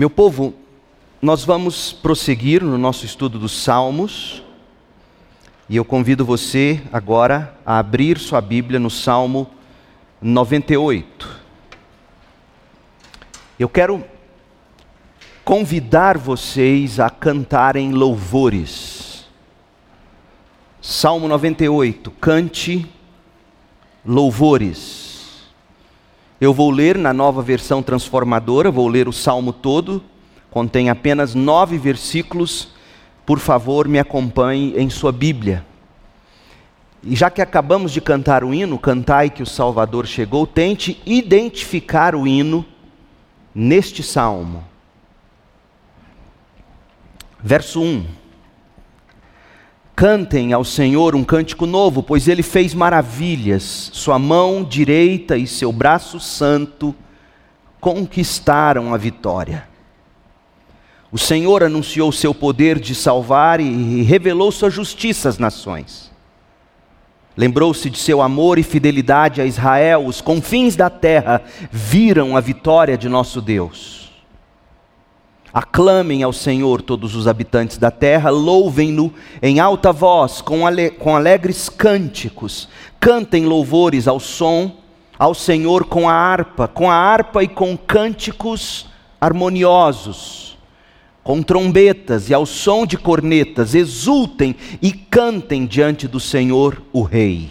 Meu povo, nós vamos prosseguir no nosso estudo dos Salmos. E eu convido você agora a abrir sua Bíblia no Salmo 98. Eu quero convidar vocês a cantarem louvores. Salmo 98, cante louvores. Eu vou ler na nova versão transformadora, vou ler o salmo todo, contém apenas nove versículos. Por favor, me acompanhe em sua Bíblia. E já que acabamos de cantar o hino, Cantai que o Salvador chegou, tente identificar o hino neste salmo. Verso 1. Cantem ao Senhor um cântico novo, pois ele fez maravilhas. Sua mão direita e seu braço santo conquistaram a vitória. O Senhor anunciou seu poder de salvar e revelou sua justiça às nações. Lembrou-se de seu amor e fidelidade a Israel, os confins da terra viram a vitória de nosso Deus. Aclamem ao Senhor todos os habitantes da terra, louvem-no em alta voz, com, ale com alegres cânticos. Cantem louvores ao som, ao Senhor com a harpa, com a harpa e com cânticos harmoniosos, com trombetas e ao som de cornetas, exultem e cantem diante do Senhor, o Rei.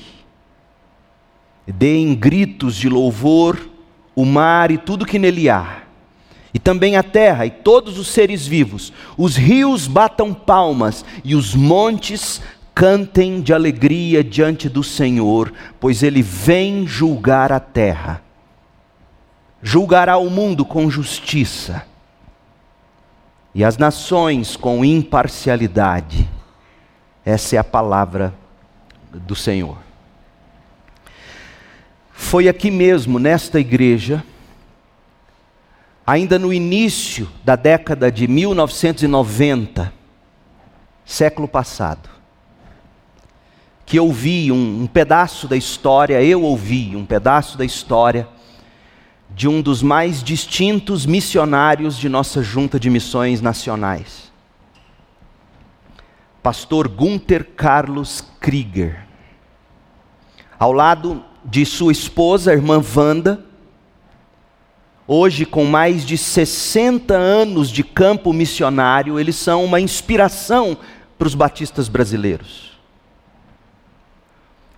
Deem gritos de louvor o mar e tudo que nele há e também a terra e todos os seres vivos, os rios batam palmas e os montes cantem de alegria diante do Senhor, pois ele vem julgar a terra. Julgará o mundo com justiça e as nações com imparcialidade. Essa é a palavra do Senhor. Foi aqui mesmo, nesta igreja, ainda no início da década de 1990, século passado, que eu vi um, um, pedaço da história, eu ouvi um pedaço da história de um dos mais distintos missionários de nossa junta de missões nacionais, pastor Gunther Carlos Krieger. Ao lado de sua esposa, a irmã Wanda, hoje com mais de 60 anos de campo missionário, eles são uma inspiração para os batistas brasileiros.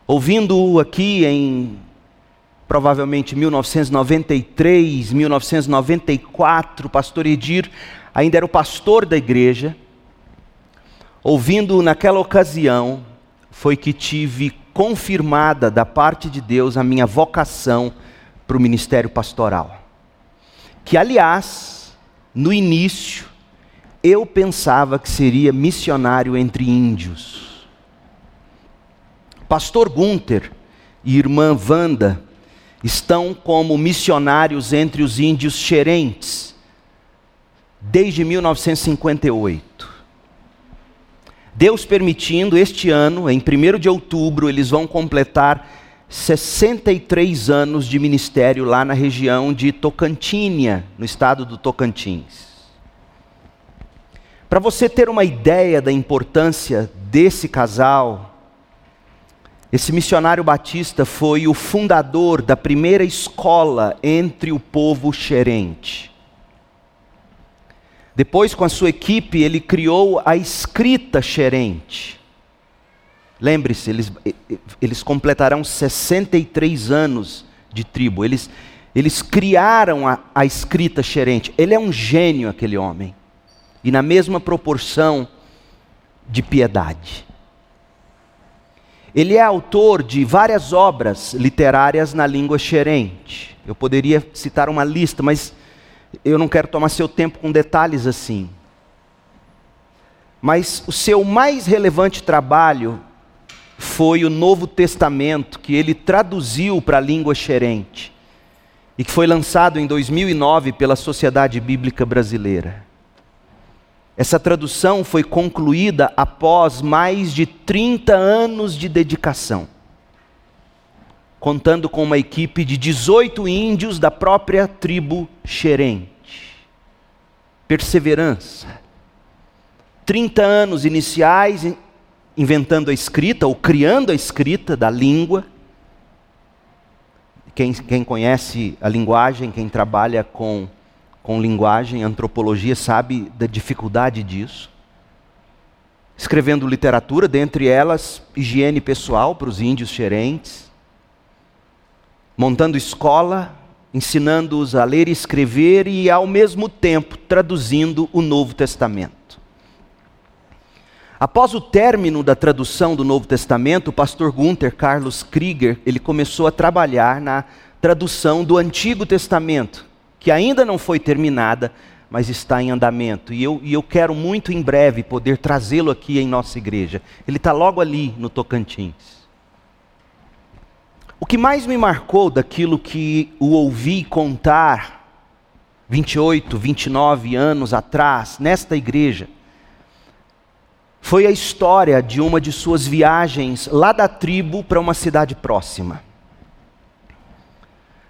Ouvindo-o aqui em provavelmente 1993, 1994, o pastor Edir ainda era o pastor da igreja. Ouvindo naquela ocasião, foi que tive confirmada da parte de Deus a minha vocação para o ministério pastoral que, aliás, no início, eu pensava que seria missionário entre índios. Pastor Gunther e irmã Wanda estão como missionários entre os índios xerentes desde 1958. Deus permitindo, este ano, em 1 de outubro, eles vão completar 63 anos de ministério lá na região de Tocantinha, no estado do Tocantins. Para você ter uma ideia da importância desse casal, esse missionário batista foi o fundador da primeira escola entre o povo xerente. Depois, com a sua equipe, ele criou a escrita xerente Lembre-se, eles, eles completarão 63 anos de tribo. Eles, eles criaram a, a escrita xerente. Ele é um gênio, aquele homem. E na mesma proporção de piedade. Ele é autor de várias obras literárias na língua xerente. Eu poderia citar uma lista, mas eu não quero tomar seu tempo com detalhes assim. Mas o seu mais relevante trabalho foi o Novo Testamento que ele traduziu para a língua xerente e que foi lançado em 2009 pela Sociedade Bíblica Brasileira. Essa tradução foi concluída após mais de 30 anos de dedicação, contando com uma equipe de 18 índios da própria tribo xerente. perseverança. 30 anos iniciais inventando a escrita ou criando a escrita da língua. Quem, quem conhece a linguagem, quem trabalha com, com linguagem, antropologia, sabe da dificuldade disso. Escrevendo literatura, dentre elas, higiene pessoal para os índios xerentes. Montando escola, ensinando-os a ler e escrever e, ao mesmo tempo, traduzindo o Novo Testamento. Após o término da tradução do Novo Testamento, o pastor Gunther Carlos Krieger, ele começou a trabalhar na tradução do Antigo Testamento, que ainda não foi terminada, mas está em andamento. E eu, e eu quero muito em breve poder trazê-lo aqui em nossa igreja. Ele está logo ali no Tocantins. O que mais me marcou daquilo que o ouvi contar 28, 29 anos atrás, nesta igreja, foi a história de uma de suas viagens lá da tribo para uma cidade próxima.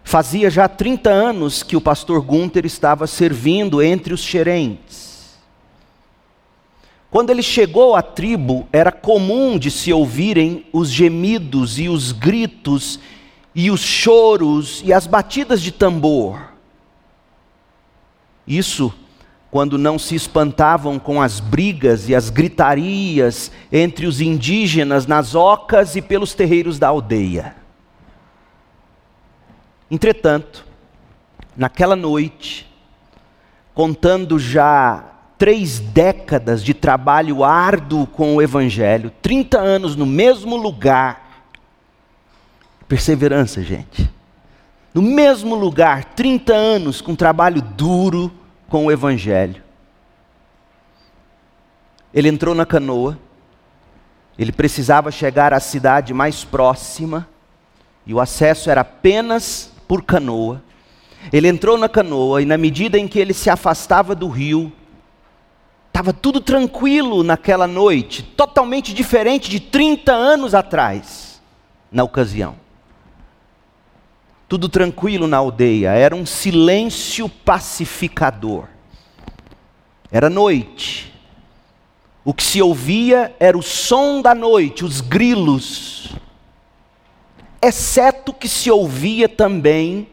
Fazia já 30 anos que o pastor Gunther estava servindo entre os xerentes. Quando ele chegou à tribo, era comum de se ouvirem os gemidos e os gritos e os choros e as batidas de tambor. Isso quando não se espantavam com as brigas e as gritarias entre os indígenas nas ocas e pelos terreiros da aldeia. Entretanto, naquela noite, contando já três décadas de trabalho árduo com o Evangelho, 30 anos no mesmo lugar, perseverança, gente. No mesmo lugar, 30 anos com trabalho duro, com o Evangelho. Ele entrou na canoa, ele precisava chegar à cidade mais próxima, e o acesso era apenas por canoa. Ele entrou na canoa, e na medida em que ele se afastava do rio, estava tudo tranquilo naquela noite, totalmente diferente de 30 anos atrás, na ocasião tudo tranquilo na aldeia, era um silêncio pacificador. Era noite. O que se ouvia era o som da noite, os grilos. Exceto que se ouvia também,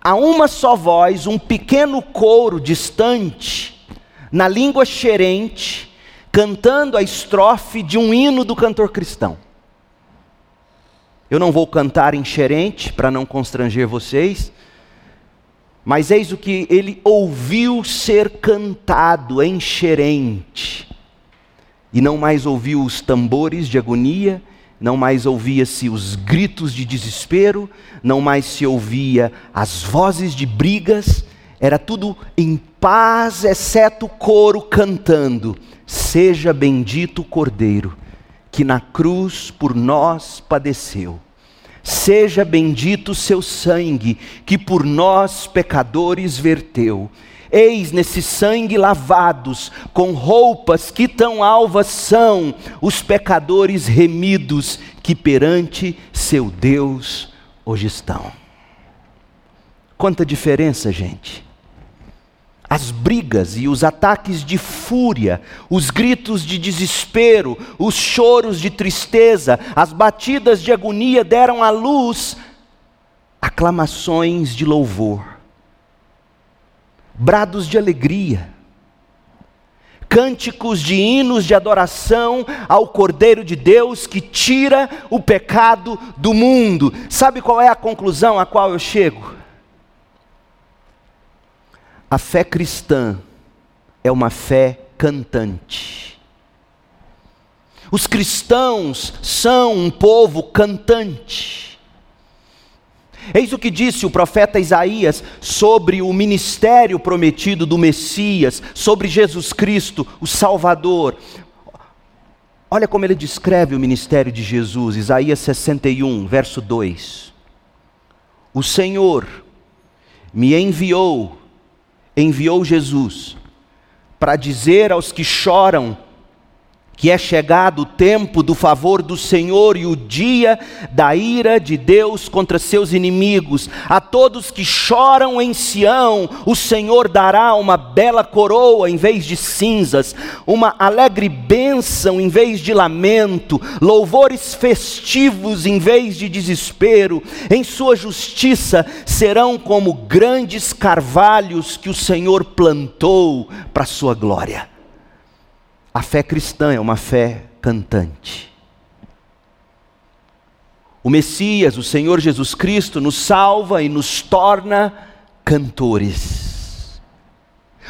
a uma só voz, um pequeno coro distante, na língua xerente, cantando a estrofe de um hino do cantor cristão. Eu não vou cantar em para não constranger vocês, mas eis o que ele ouviu ser cantado em e não mais ouviu os tambores de agonia, não mais ouvia-se os gritos de desespero, não mais se ouvia as vozes de brigas, era tudo em paz, exceto o coro cantando: Seja bendito o Cordeiro que na cruz por nós padeceu. Seja bendito o seu sangue, que por nós pecadores verteu. Eis nesse sangue lavados, com roupas que tão alvas são, os pecadores remidos, que perante seu Deus hoje estão. Quanta diferença, gente as brigas e os ataques de fúria, os gritos de desespero, os choros de tristeza, as batidas de agonia deram à luz aclamações de louvor, brados de alegria, cânticos de hinos de adoração ao Cordeiro de Deus que tira o pecado do mundo. Sabe qual é a conclusão a qual eu chego? A fé cristã é uma fé cantante. Os cristãos são um povo cantante. Eis o que disse o profeta Isaías sobre o ministério prometido do Messias, sobre Jesus Cristo, o Salvador. Olha como ele descreve o ministério de Jesus, Isaías 61, verso 2. O Senhor me enviou enviou Jesus para dizer aos que choram que é chegado o tempo do favor do Senhor e o dia da ira de Deus contra seus inimigos. A todos que choram em Sião, o Senhor dará uma bela coroa em vez de cinzas, uma alegre bênção em vez de lamento, louvores festivos em vez de desespero. Em sua justiça serão como grandes carvalhos que o Senhor plantou para sua glória. A fé cristã é uma fé cantante. O Messias, o Senhor Jesus Cristo, nos salva e nos torna cantores.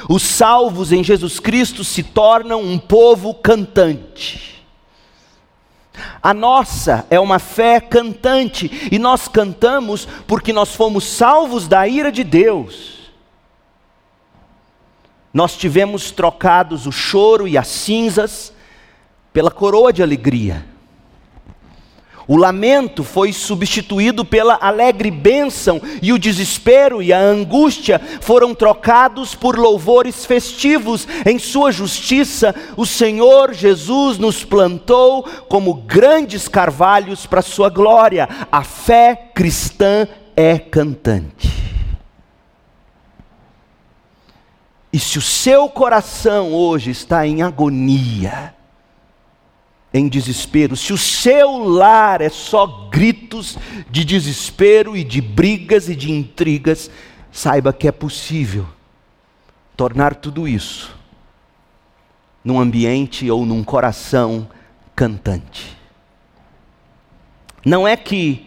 Os salvos em Jesus Cristo se tornam um povo cantante. A nossa é uma fé cantante, e nós cantamos porque nós fomos salvos da ira de Deus nós tivemos trocados o choro e as cinzas pela coroa de alegria. O lamento foi substituído pela alegre bênção, e o desespero e a angústia foram trocados por louvores festivos. Em Sua justiça, o Senhor Jesus nos plantou como grandes carvalhos para Sua glória. A fé cristã é cantante. E se o seu coração hoje está em agonia, em desespero, se o seu lar é só gritos de desespero e de brigas e de intrigas, saiba que é possível tornar tudo isso num ambiente ou num coração cantante. Não é que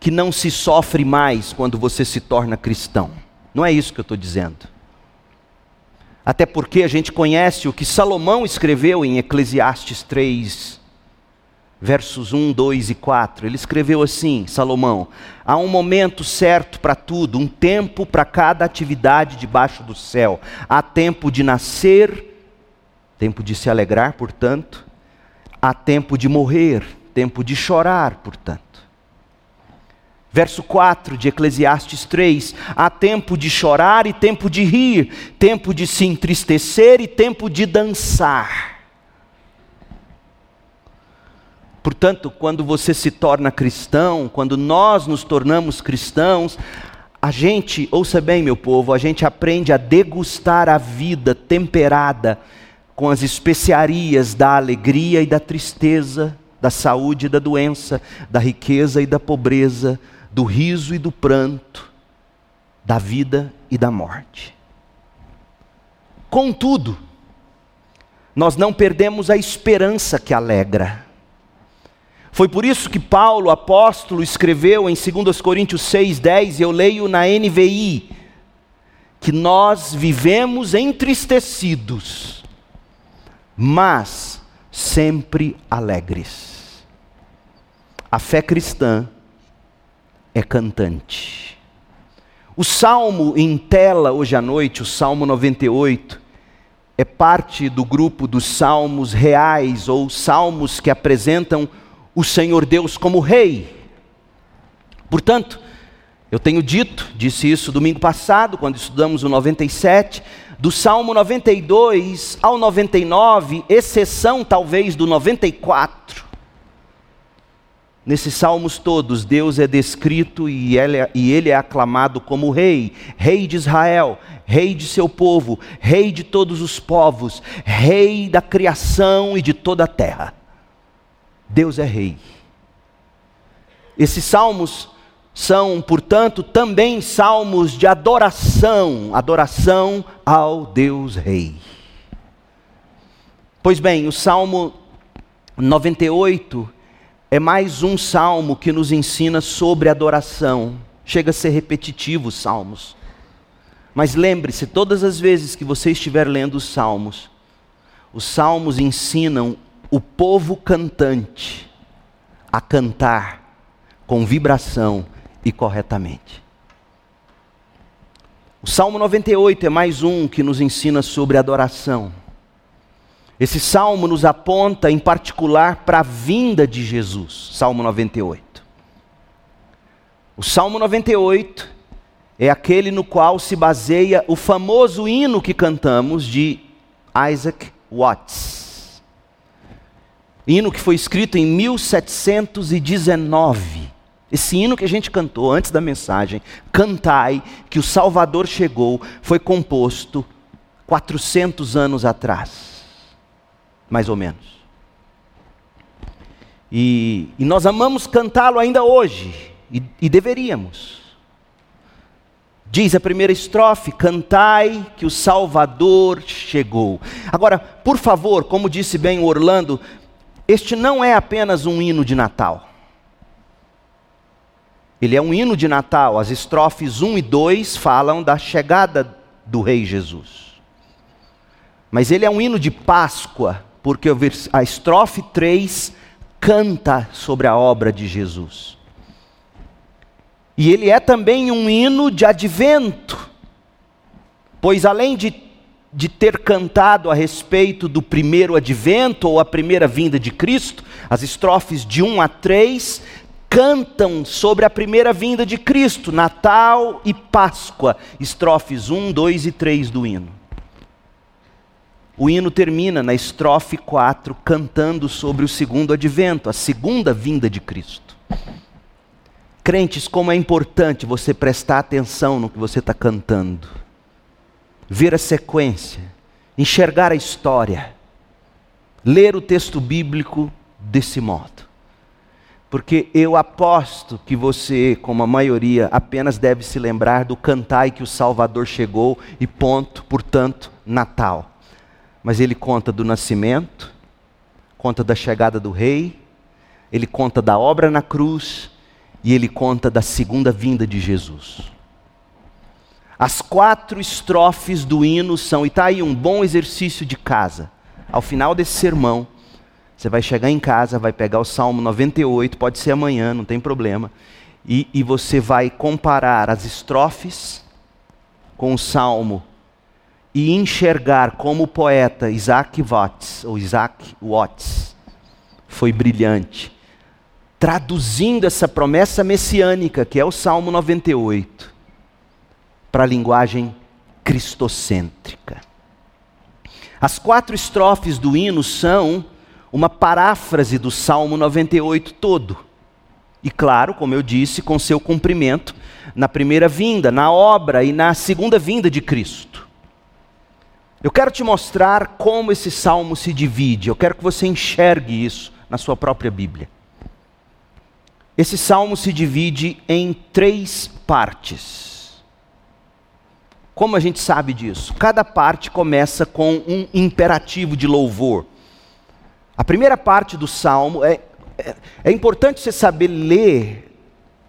que não se sofre mais quando você se torna cristão. Não é isso que eu estou dizendo. Até porque a gente conhece o que Salomão escreveu em Eclesiastes 3, versos 1, 2 e 4. Ele escreveu assim: Salomão, há um momento certo para tudo, um tempo para cada atividade debaixo do céu. Há tempo de nascer, tempo de se alegrar, portanto, há tempo de morrer, tempo de chorar, portanto. Verso 4 de Eclesiastes 3: há tempo de chorar e tempo de rir, tempo de se entristecer e tempo de dançar. Portanto, quando você se torna cristão, quando nós nos tornamos cristãos, a gente, ouça bem, meu povo, a gente aprende a degustar a vida temperada com as especiarias da alegria e da tristeza, da saúde e da doença, da riqueza e da pobreza, do riso e do pranto, da vida e da morte. Contudo, nós não perdemos a esperança que alegra. Foi por isso que Paulo, apóstolo, escreveu em 2 Coríntios 6,10, eu leio na NVI, que nós vivemos entristecidos, mas sempre alegres. A fé cristã é cantante. O salmo em tela hoje à noite, o Salmo 98, é parte do grupo dos salmos reais ou salmos que apresentam o Senhor Deus como Rei. Portanto, eu tenho dito, disse isso domingo passado, quando estudamos o 97, do Salmo 92 ao 99, exceção talvez do 94, Nesses salmos todos, Deus é descrito e ele, é, e ele é aclamado como Rei, Rei de Israel, Rei de seu povo, Rei de todos os povos, Rei da criação e de toda a terra. Deus é Rei. Esses salmos são, portanto, também salmos de adoração, adoração ao Deus Rei. Pois bem, o Salmo 98 é mais um salmo que nos ensina sobre adoração. Chega a ser repetitivo os salmos. Mas lembre-se, todas as vezes que você estiver lendo os salmos, os salmos ensinam o povo cantante a cantar com vibração e corretamente. O Salmo 98 é mais um que nos ensina sobre adoração. Esse salmo nos aponta em particular para a vinda de Jesus, Salmo 98. O Salmo 98 é aquele no qual se baseia o famoso hino que cantamos de Isaac Watts. hino que foi escrito em 1719. Esse hino que a gente cantou antes da mensagem, Cantai, que o Salvador chegou, foi composto 400 anos atrás, mais ou menos. E, e nós amamos cantá-lo ainda hoje, e, e deveríamos. Diz a primeira estrofe: Cantai que o Salvador chegou. Agora, por favor, como disse bem o Orlando, este não é apenas um hino de Natal. Ele é um hino de Natal. As estrofes 1 e 2 falam da chegada do Rei Jesus. Mas ele é um hino de Páscoa, porque a estrofe 3 canta sobre a obra de Jesus. E ele é também um hino de advento, pois além de, de ter cantado a respeito do primeiro advento ou a primeira vinda de Cristo, as estrofes de 1 a 3 cantam sobre a primeira vinda de Cristo, Natal e Páscoa, estrofes 1, 2 e 3 do hino. O hino termina na estrofe 4, cantando sobre o segundo advento, a segunda vinda de Cristo. Crentes, como é importante você prestar atenção no que você está cantando, ver a sequência, enxergar a história, ler o texto bíblico desse modo. Porque eu aposto que você, como a maioria, apenas deve se lembrar do cantai que o Salvador chegou e ponto, portanto, Natal. Mas ele conta do nascimento, conta da chegada do rei, ele conta da obra na cruz e ele conta da segunda vinda de Jesus. As quatro estrofes do hino são, e está aí um bom exercício de casa. Ao final desse sermão, você vai chegar em casa, vai pegar o Salmo 98, pode ser amanhã, não tem problema, e, e você vai comparar as estrofes com o Salmo e enxergar como o poeta Isaac Watts, ou Isaac Watts, foi brilhante, traduzindo essa promessa messiânica, que é o Salmo 98, para a linguagem cristocêntrica. As quatro estrofes do hino são uma paráfrase do Salmo 98 todo. E claro, como eu disse, com seu cumprimento na primeira vinda, na obra e na segunda vinda de Cristo. Eu quero te mostrar como esse salmo se divide, eu quero que você enxergue isso na sua própria Bíblia. Esse salmo se divide em três partes. Como a gente sabe disso? Cada parte começa com um imperativo de louvor. A primeira parte do salmo é, é, é, importante você saber ler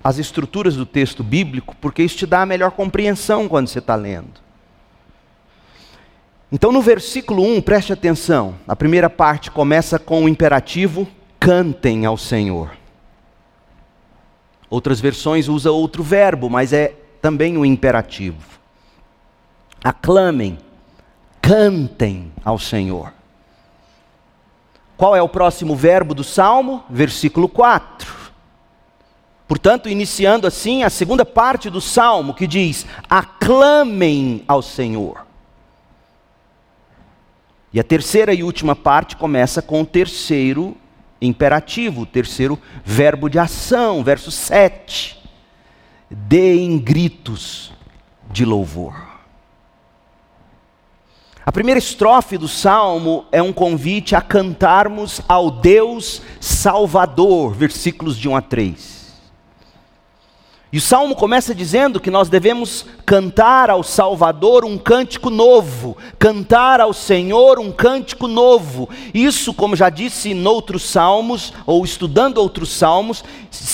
as estruturas do texto bíblico, porque isso te dá a melhor compreensão quando você está lendo. Então, no versículo 1, preste atenção, a primeira parte começa com o imperativo: cantem ao Senhor. Outras versões usam outro verbo, mas é também o um imperativo. Aclamem, cantem ao Senhor. Qual é o próximo verbo do salmo? Versículo 4. Portanto, iniciando assim a segunda parte do salmo, que diz: aclamem ao Senhor. E a terceira e última parte começa com o terceiro imperativo, o terceiro verbo de ação, verso 7. Deem gritos de louvor. A primeira estrofe do salmo é um convite a cantarmos ao Deus Salvador, versículos de 1 a 3. E o salmo começa dizendo que nós devemos cantar ao Salvador um cântico novo, cantar ao Senhor um cântico novo. Isso, como já disse em outros salmos, ou estudando outros salmos,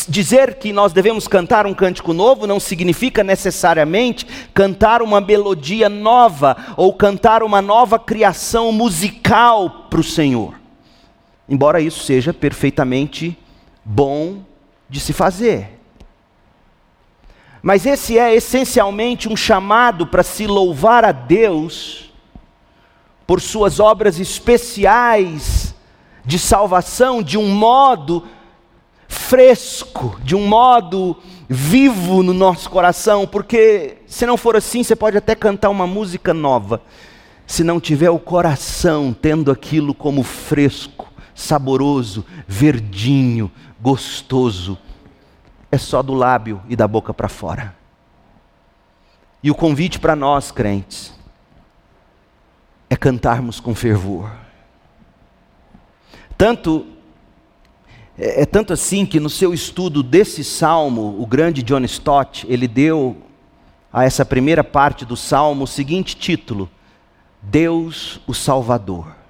dizer que nós devemos cantar um cântico novo não significa necessariamente cantar uma melodia nova ou cantar uma nova criação musical para o Senhor. Embora isso seja perfeitamente bom de se fazer. Mas esse é essencialmente um chamado para se louvar a Deus por suas obras especiais de salvação de um modo fresco, de um modo vivo no nosso coração, porque se não for assim, você pode até cantar uma música nova, se não tiver o coração tendo aquilo como fresco, saboroso, verdinho, gostoso. É só do lábio e da boca para fora. E o convite para nós, crentes, é cantarmos com fervor. Tanto é, é, tanto assim que no seu estudo desse salmo, o grande John Stott, ele deu a essa primeira parte do salmo o seguinte título: Deus o Salvador.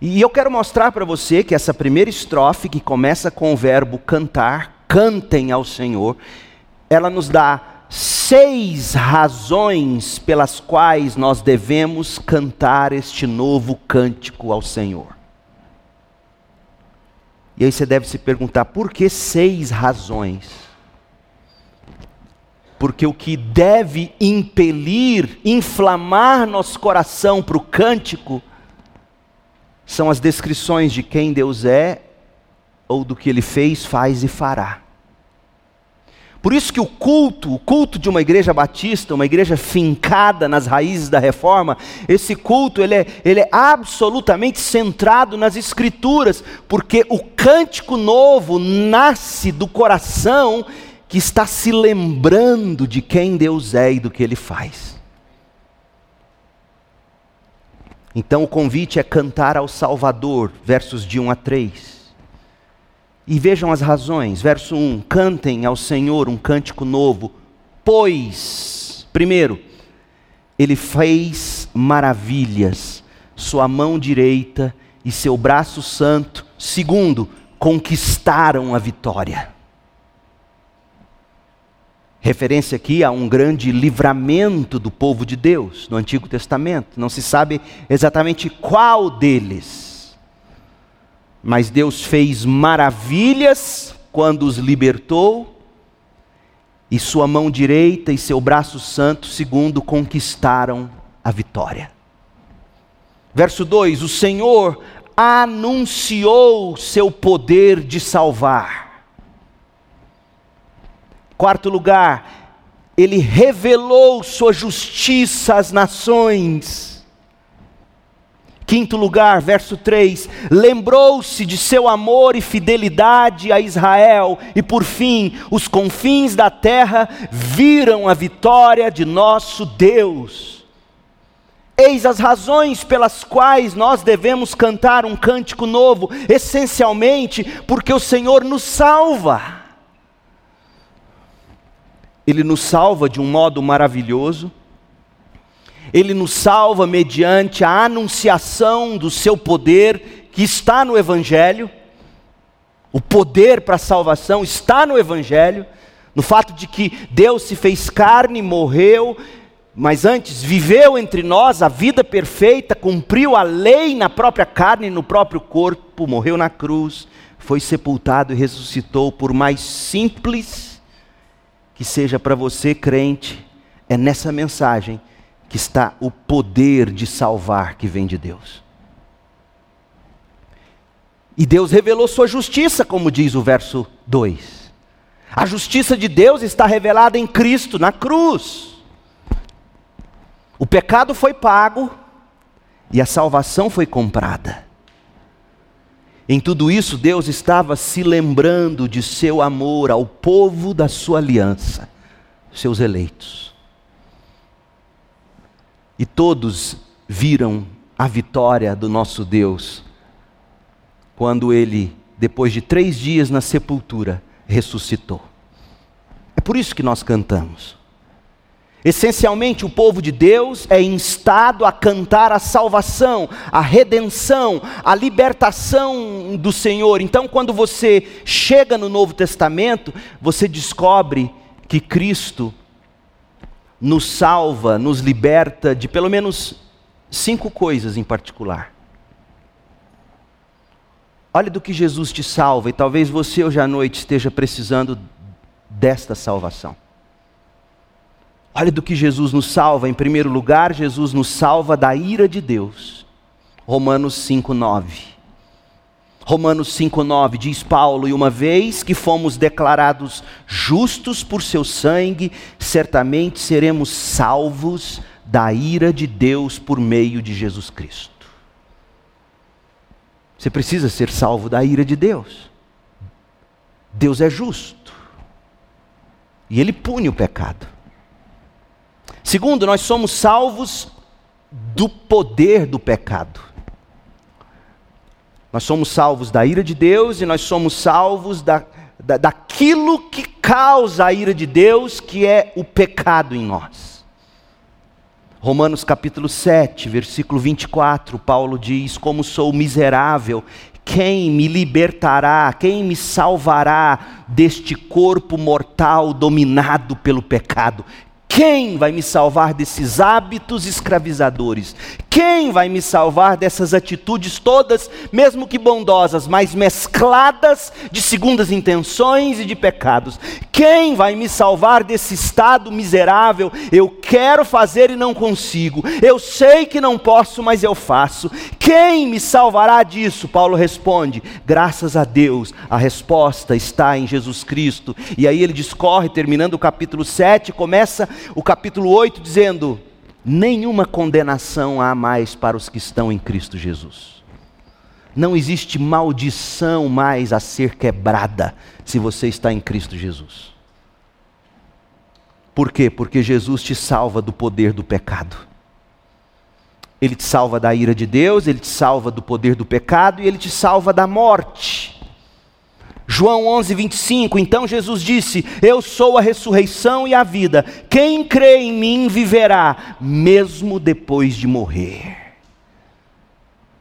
E eu quero mostrar para você que essa primeira estrofe, que começa com o verbo cantar, cantem ao Senhor, ela nos dá seis razões pelas quais nós devemos cantar este novo cântico ao Senhor. E aí você deve se perguntar: por que seis razões? Porque o que deve impelir, inflamar nosso coração para o cântico, são as descrições de quem Deus é, ou do que Ele fez, faz e fará. Por isso que o culto, o culto de uma igreja batista, uma igreja fincada nas raízes da reforma, esse culto ele é, ele é absolutamente centrado nas escrituras, porque o cântico novo nasce do coração que está se lembrando de quem Deus é e do que Ele faz. Então o convite é cantar ao Salvador, versos de 1 a 3. E vejam as razões. Verso 1: Cantem ao Senhor um cântico novo, pois, primeiro, Ele fez maravilhas, Sua mão direita e seu braço santo. Segundo, conquistaram a vitória. Referência aqui a um grande livramento do povo de Deus no Antigo Testamento. Não se sabe exatamente qual deles mas Deus fez maravilhas quando os libertou, e sua mão direita e seu braço santo, segundo, conquistaram a vitória. Verso 2: O Senhor anunciou seu poder de salvar. Quarto lugar, ele revelou sua justiça às nações. Quinto lugar, verso 3: lembrou-se de seu amor e fidelidade a Israel, e por fim, os confins da terra viram a vitória de nosso Deus. Eis as razões pelas quais nós devemos cantar um cântico novo, essencialmente porque o Senhor nos salva. Ele nos salva de um modo maravilhoso ele nos salva mediante a anunciação do seu poder que está no Evangelho. O poder para a salvação está no Evangelho, no fato de que Deus se fez carne, morreu, mas antes viveu entre nós a vida perfeita, cumpriu a lei na própria carne, no próprio corpo, morreu na cruz, foi sepultado e ressuscitou. Por mais simples que seja para você, crente, é nessa mensagem que está o poder de salvar que vem de Deus. E Deus revelou sua justiça, como diz o verso 2. A justiça de Deus está revelada em Cristo, na cruz. O pecado foi pago e a salvação foi comprada. Em tudo isso, Deus estava se lembrando de seu amor ao povo da sua aliança, seus eleitos. E todos viram a vitória do nosso Deus quando ele, depois de três dias na sepultura, ressuscitou. É por isso que nós cantamos. Essencialmente, o povo de Deus é instado a cantar a salvação, a redenção, a libertação do Senhor. Então, quando você chega no Novo Testamento, você descobre que Cristo nos salva, nos liberta de pelo menos cinco coisas em particular. Olha do que Jesus te salva, e talvez você hoje à noite esteja precisando desta salvação. Olha do que Jesus nos salva. Em primeiro lugar, Jesus nos salva da ira de Deus. Romanos 5:9. Romanos 5,9 diz Paulo: E uma vez que fomos declarados justos por seu sangue, certamente seremos salvos da ira de Deus por meio de Jesus Cristo. Você precisa ser salvo da ira de Deus. Deus é justo. E Ele pune o pecado. Segundo, nós somos salvos do poder do pecado. Nós somos salvos da ira de Deus e nós somos salvos da, da, daquilo que causa a ira de Deus, que é o pecado em nós. Romanos capítulo 7, versículo 24, Paulo diz: Como sou miserável, quem me libertará, quem me salvará deste corpo mortal dominado pelo pecado? Quem vai me salvar desses hábitos escravizadores? Quem vai me salvar dessas atitudes todas, mesmo que bondosas, mas mescladas de segundas intenções e de pecados? Quem vai me salvar desse estado miserável? Eu quero fazer e não consigo. Eu sei que não posso, mas eu faço. Quem me salvará disso? Paulo responde: graças a Deus. A resposta está em Jesus Cristo. E aí ele discorre, terminando o capítulo 7, começa o capítulo 8 dizendo: Nenhuma condenação há mais para os que estão em Cristo Jesus. Não existe maldição mais a ser quebrada se você está em Cristo Jesus. Por quê? Porque Jesus te salva do poder do pecado. Ele te salva da ira de Deus, ele te salva do poder do pecado e ele te salva da morte. João 11, 25, então Jesus disse: Eu sou a ressurreição e a vida. Quem crê em mim viverá, mesmo depois de morrer.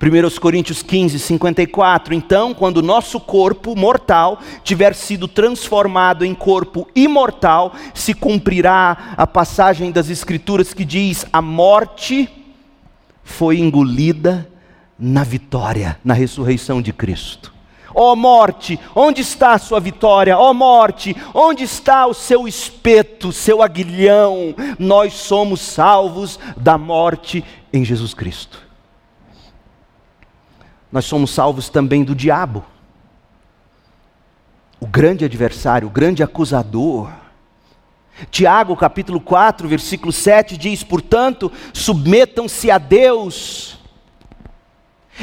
1 Coríntios 15, 54. Então, quando nosso corpo mortal tiver sido transformado em corpo imortal, se cumprirá a passagem das Escrituras que diz: A morte foi engolida na vitória, na ressurreição de Cristo. Ó oh morte, onde está a sua vitória? Ó oh morte, onde está o seu espeto, seu aguilhão? Nós somos salvos da morte em Jesus Cristo. Nós somos salvos também do diabo, o grande adversário, o grande acusador. Tiago capítulo 4, versículo 7 diz: Portanto, submetam-se a Deus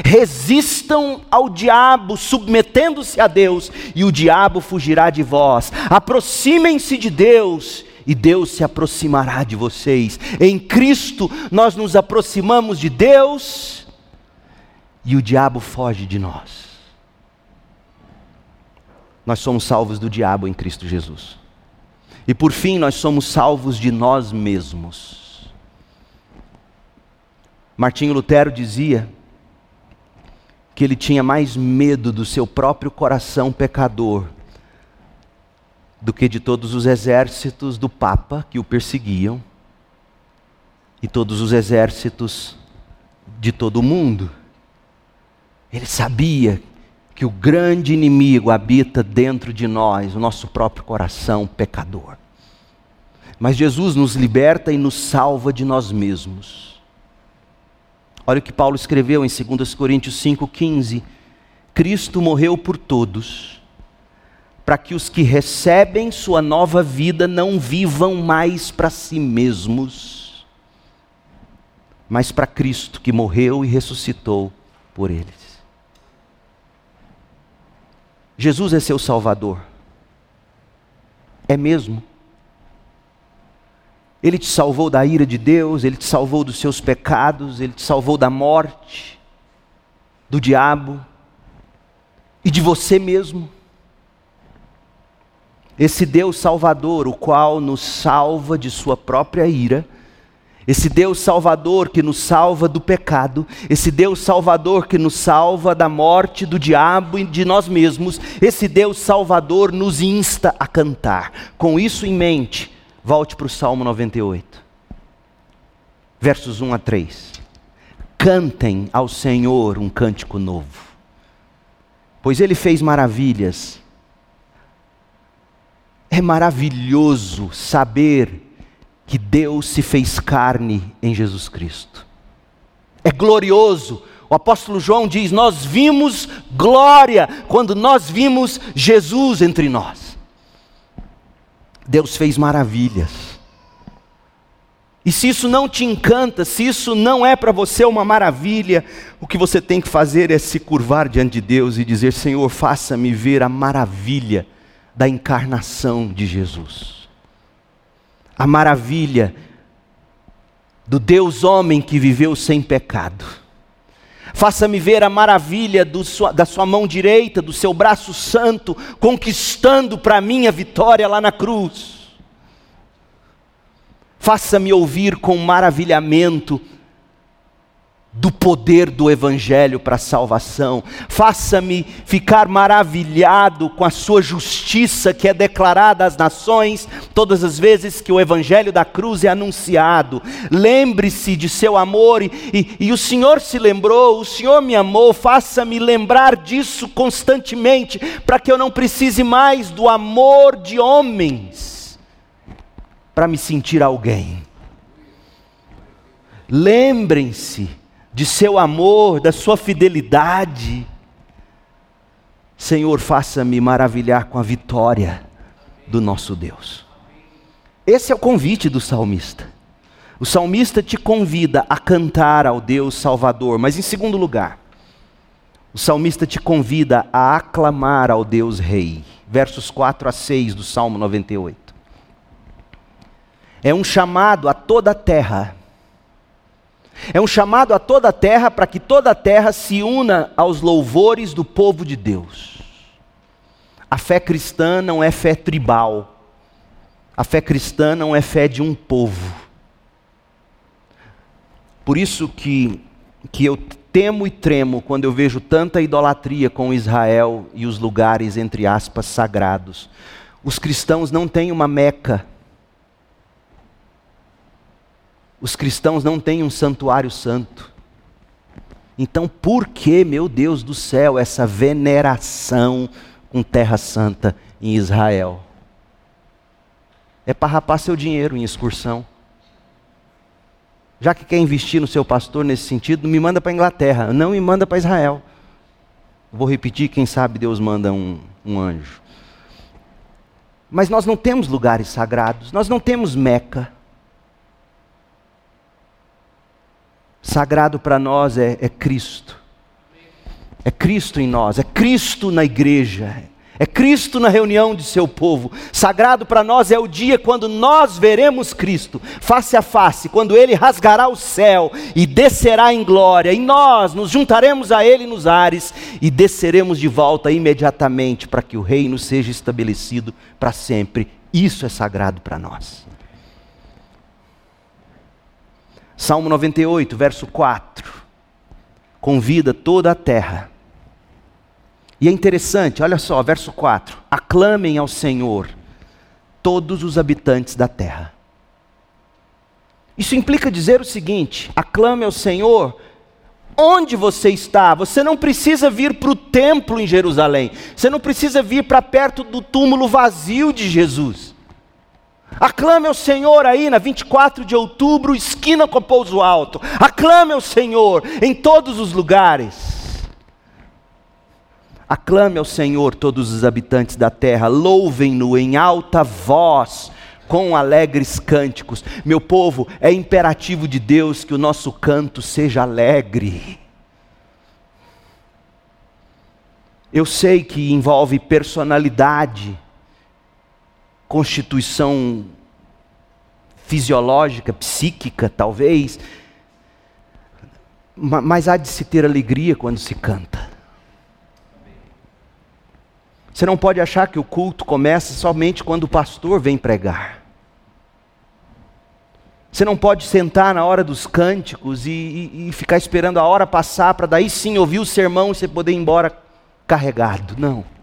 Resistam ao diabo, submetendo-se a Deus, e o diabo fugirá de vós. Aproximem-se de Deus, e Deus se aproximará de vocês. Em Cristo nós nos aproximamos de Deus, e o diabo foge de nós. Nós somos salvos do diabo em Cristo Jesus. E por fim, nós somos salvos de nós mesmos. Martinho Lutero dizia que ele tinha mais medo do seu próprio coração pecador do que de todos os exércitos do Papa que o perseguiam e todos os exércitos de todo o mundo. Ele sabia que o grande inimigo habita dentro de nós, o nosso próprio coração pecador. Mas Jesus nos liberta e nos salva de nós mesmos. Olha o que Paulo escreveu em 2 Coríntios 5,15: Cristo morreu por todos, para que os que recebem sua nova vida não vivam mais para si mesmos, mas para Cristo que morreu e ressuscitou por eles. Jesus é seu Salvador. É mesmo. Ele te salvou da ira de Deus, ele te salvou dos seus pecados, ele te salvou da morte, do diabo e de você mesmo. Esse Deus Salvador, o qual nos salva de sua própria ira, esse Deus Salvador que nos salva do pecado, esse Deus Salvador que nos salva da morte, do diabo e de nós mesmos, esse Deus Salvador nos insta a cantar. Com isso em mente, Volte para o Salmo 98, versos 1 a 3. Cantem ao Senhor um cântico novo, pois Ele fez maravilhas. É maravilhoso saber que Deus se fez carne em Jesus Cristo. É glorioso. O apóstolo João diz: Nós vimos glória quando nós vimos Jesus entre nós. Deus fez maravilhas. E se isso não te encanta, se isso não é para você uma maravilha, o que você tem que fazer é se curvar diante de Deus e dizer: Senhor, faça-me ver a maravilha da encarnação de Jesus. A maravilha do Deus homem que viveu sem pecado. Faça-me ver a maravilha sua, da sua mão direita, do seu braço santo, conquistando para mim a vitória lá na cruz. Faça-me ouvir com maravilhamento do poder do Evangelho para a salvação. Faça-me ficar maravilhado com a sua justiça que é declarada às nações todas as vezes que o Evangelho da cruz é anunciado. Lembre-se de seu amor e, e, e, o Senhor se lembrou, o Senhor me amou. Faça-me lembrar disso constantemente para que eu não precise mais do amor de homens para me sentir alguém. Lembrem-se de seu amor, da sua fidelidade. Senhor, faça-me maravilhar com a vitória do nosso Deus. Esse é o convite do salmista. O salmista te convida a cantar ao Deus Salvador, mas em segundo lugar, o salmista te convida a aclamar ao Deus Rei. Versos 4 a 6 do Salmo 98. É um chamado a toda a terra é um chamado a toda a terra para que toda a terra se una aos louvores do povo de Deus. A fé cristã não é fé tribal. A fé cristã não é fé de um povo. Por isso que, que eu temo e tremo quando eu vejo tanta idolatria com Israel e os lugares, entre aspas, sagrados. Os cristãos não têm uma Meca os cristãos não têm um santuário santo. Então, por que, meu Deus do céu, essa veneração com terra santa em Israel? É para rapar seu dinheiro em excursão. Já que quer investir no seu pastor nesse sentido, me manda para a Inglaterra, não me manda para Israel. Vou repetir, quem sabe Deus manda um, um anjo. Mas nós não temos lugares sagrados, nós não temos Meca. Sagrado para nós é, é Cristo. É Cristo em nós, é Cristo na igreja, é Cristo na reunião de seu povo. Sagrado para nós é o dia quando nós veremos Cristo face a face, quando ele rasgará o céu e descerá em glória, e nós nos juntaremos a ele nos ares e desceremos de volta imediatamente para que o reino seja estabelecido para sempre. Isso é sagrado para nós. Salmo 98, verso 4. Convida toda a terra. E é interessante, olha só, verso 4: Aclamem ao Senhor todos os habitantes da terra. Isso implica dizer o seguinte: aclame ao Senhor onde você está. Você não precisa vir para o templo em Jerusalém. Você não precisa vir para perto do túmulo vazio de Jesus. Aclame ao Senhor aí na 24 de outubro, esquina com Pouso Alto. Aclame ao Senhor em todos os lugares. Aclame ao Senhor todos os habitantes da terra, louvem-no em alta voz, com alegres cânticos. Meu povo, é imperativo de Deus que o nosso canto seja alegre. Eu sei que envolve personalidade, constituição fisiológica, psíquica, talvez, mas há de se ter alegria quando se canta. Você não pode achar que o culto começa somente quando o pastor vem pregar. Você não pode sentar na hora dos cânticos e, e, e ficar esperando a hora passar para daí sim ouvir o sermão e você poder ir embora carregado. Não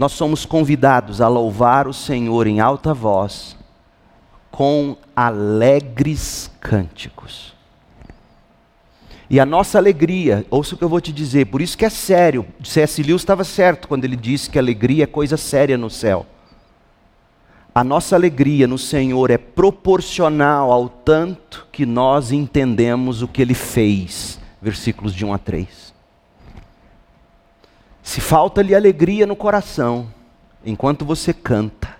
nós somos convidados a louvar o Senhor em alta voz, com alegres cânticos. E a nossa alegria, ouça o que eu vou te dizer, por isso que é sério. C.S. Lewis estava certo quando ele disse que alegria é coisa séria no céu. A nossa alegria no Senhor é proporcional ao tanto que nós entendemos o que Ele fez. Versículos de 1 a 3. Se falta-lhe alegria no coração, enquanto você canta,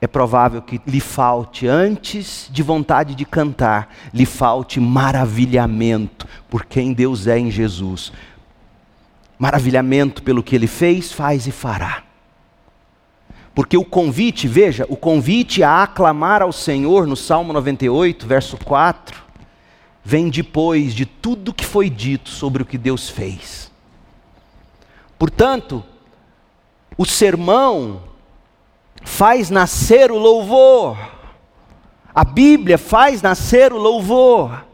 é provável que lhe falte, antes de vontade de cantar, lhe falte maravilhamento por quem Deus é em Jesus. Maravilhamento pelo que ele fez, faz e fará. Porque o convite, veja, o convite a aclamar ao Senhor no Salmo 98, verso 4, vem depois de tudo que foi dito sobre o que Deus fez. Portanto, o sermão faz nascer o louvor. A Bíblia faz nascer o louvor.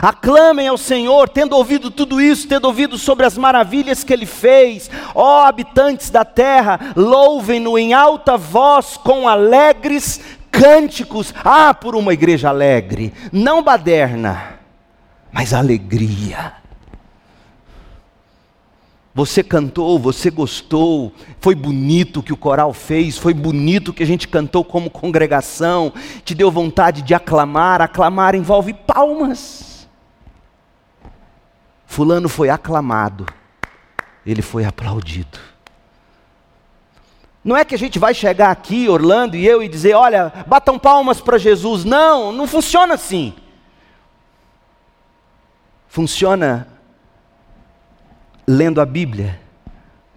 Aclamem ao Senhor, tendo ouvido tudo isso, tendo ouvido sobre as maravilhas que Ele fez. Ó habitantes da terra, louvem-no em alta voz com alegres cânticos. Ah, por uma igreja alegre, não baderna, mas alegria. Você cantou, você gostou, foi bonito o que o coral fez, foi bonito o que a gente cantou como congregação, te deu vontade de aclamar. Aclamar envolve palmas. Fulano foi aclamado, ele foi aplaudido. Não é que a gente vai chegar aqui, Orlando e eu, e dizer: olha, batam palmas para Jesus. Não, não funciona assim. Funciona lendo a Bíblia,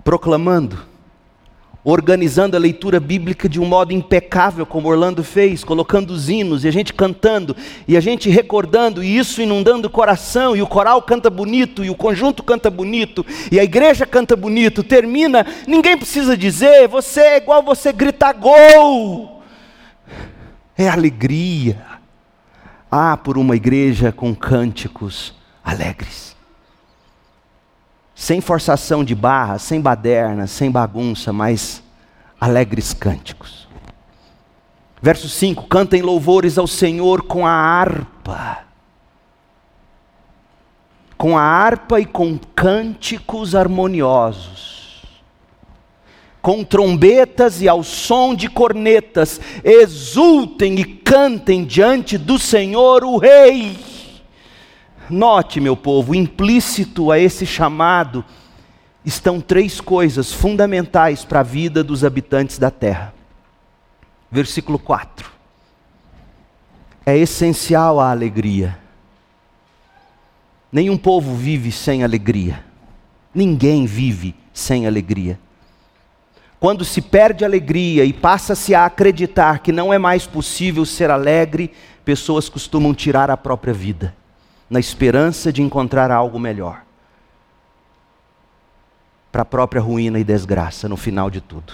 proclamando, organizando a leitura bíblica de um modo impecável, como Orlando fez, colocando os hinos e a gente cantando e a gente recordando e isso inundando o coração, e o coral canta bonito, e o conjunto canta bonito, e a igreja canta bonito, termina, ninguém precisa dizer, você é igual você grita gol. É alegria. Ah, por uma igreja com cânticos alegres sem forçação de barra, sem baderna, sem bagunça, mas alegres cânticos. Verso 5: Cantem louvores ao Senhor com a harpa. Com a harpa e com cânticos harmoniosos. Com trombetas e ao som de cornetas, exultem e cantem diante do Senhor o Rei Note, meu povo, implícito a esse chamado estão três coisas fundamentais para a vida dos habitantes da terra. Versículo 4. É essencial a alegria. Nenhum povo vive sem alegria. Ninguém vive sem alegria. Quando se perde a alegria e passa-se a acreditar que não é mais possível ser alegre, pessoas costumam tirar a própria vida na esperança de encontrar algo melhor para a própria ruína e desgraça no final de tudo.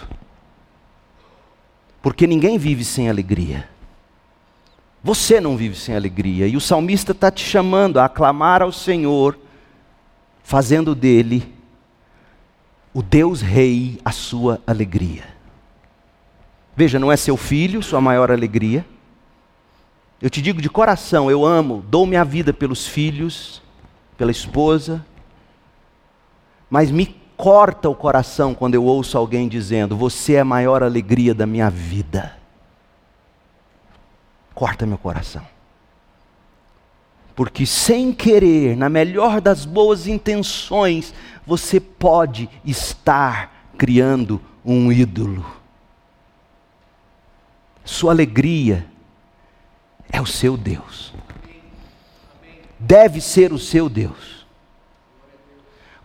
Porque ninguém vive sem alegria. Você não vive sem alegria. E o salmista está te chamando a aclamar ao Senhor, fazendo dele o Deus Rei a sua alegria. Veja, não é seu filho sua maior alegria eu te digo de coração, eu amo, dou minha vida pelos filhos, pela esposa, mas me corta o coração quando eu ouço alguém dizendo: Você é a maior alegria da minha vida. Corta meu coração. Porque sem querer, na melhor das boas intenções, você pode estar criando um ídolo. Sua alegria é o seu Deus. Deve ser o seu Deus.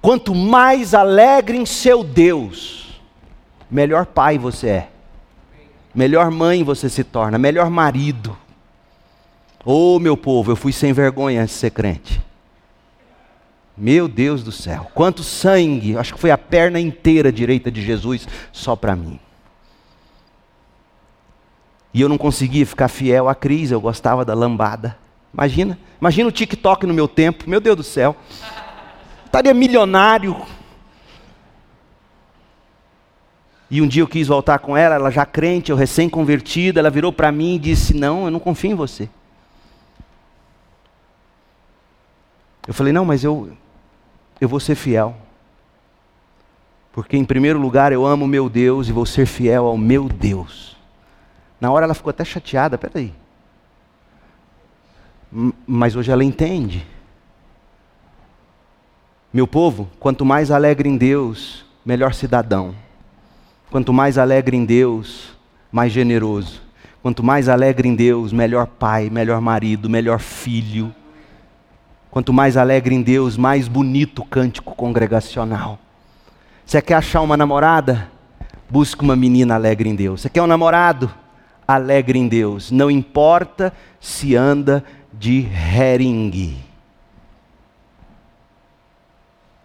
Quanto mais alegre em seu Deus, melhor pai você é, melhor mãe você se torna, melhor marido. Oh, meu povo, eu fui sem vergonha antes de ser crente. Meu Deus do céu, quanto sangue, acho que foi a perna inteira direita de Jesus só para mim. E eu não conseguia ficar fiel à crise, eu gostava da lambada. Imagina, imagina o TikTok no meu tempo, meu Deus do céu. Estaria milionário. E um dia eu quis voltar com ela, ela já crente, eu recém-convertida, ela virou para mim e disse: Não, eu não confio em você. Eu falei: Não, mas eu, eu vou ser fiel. Porque, em primeiro lugar, eu amo meu Deus e vou ser fiel ao meu Deus. Na hora ela ficou até chateada, peraí. Mas hoje ela entende. Meu povo, quanto mais alegre em Deus, melhor cidadão. Quanto mais alegre em Deus, mais generoso. Quanto mais alegre em Deus, melhor pai, melhor marido, melhor filho. Quanto mais alegre em Deus, mais bonito o cântico congregacional. Você quer achar uma namorada? Busque uma menina alegre em Deus. Você quer um namorado? Alegre em Deus. Não importa se anda de heringue.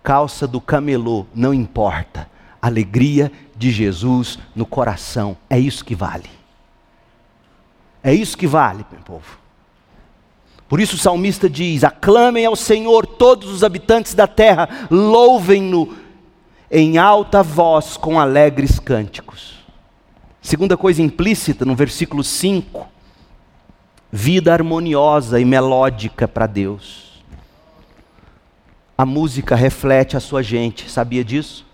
Calça do camelô, não importa. Alegria de Jesus no coração. É isso que vale. É isso que vale, meu povo. Por isso o salmista diz: aclamem ao Senhor todos os habitantes da terra, louvem-no em alta voz com alegres cânticos. Segunda coisa implícita no versículo 5: vida harmoniosa e melódica para Deus. A música reflete a sua gente, sabia disso?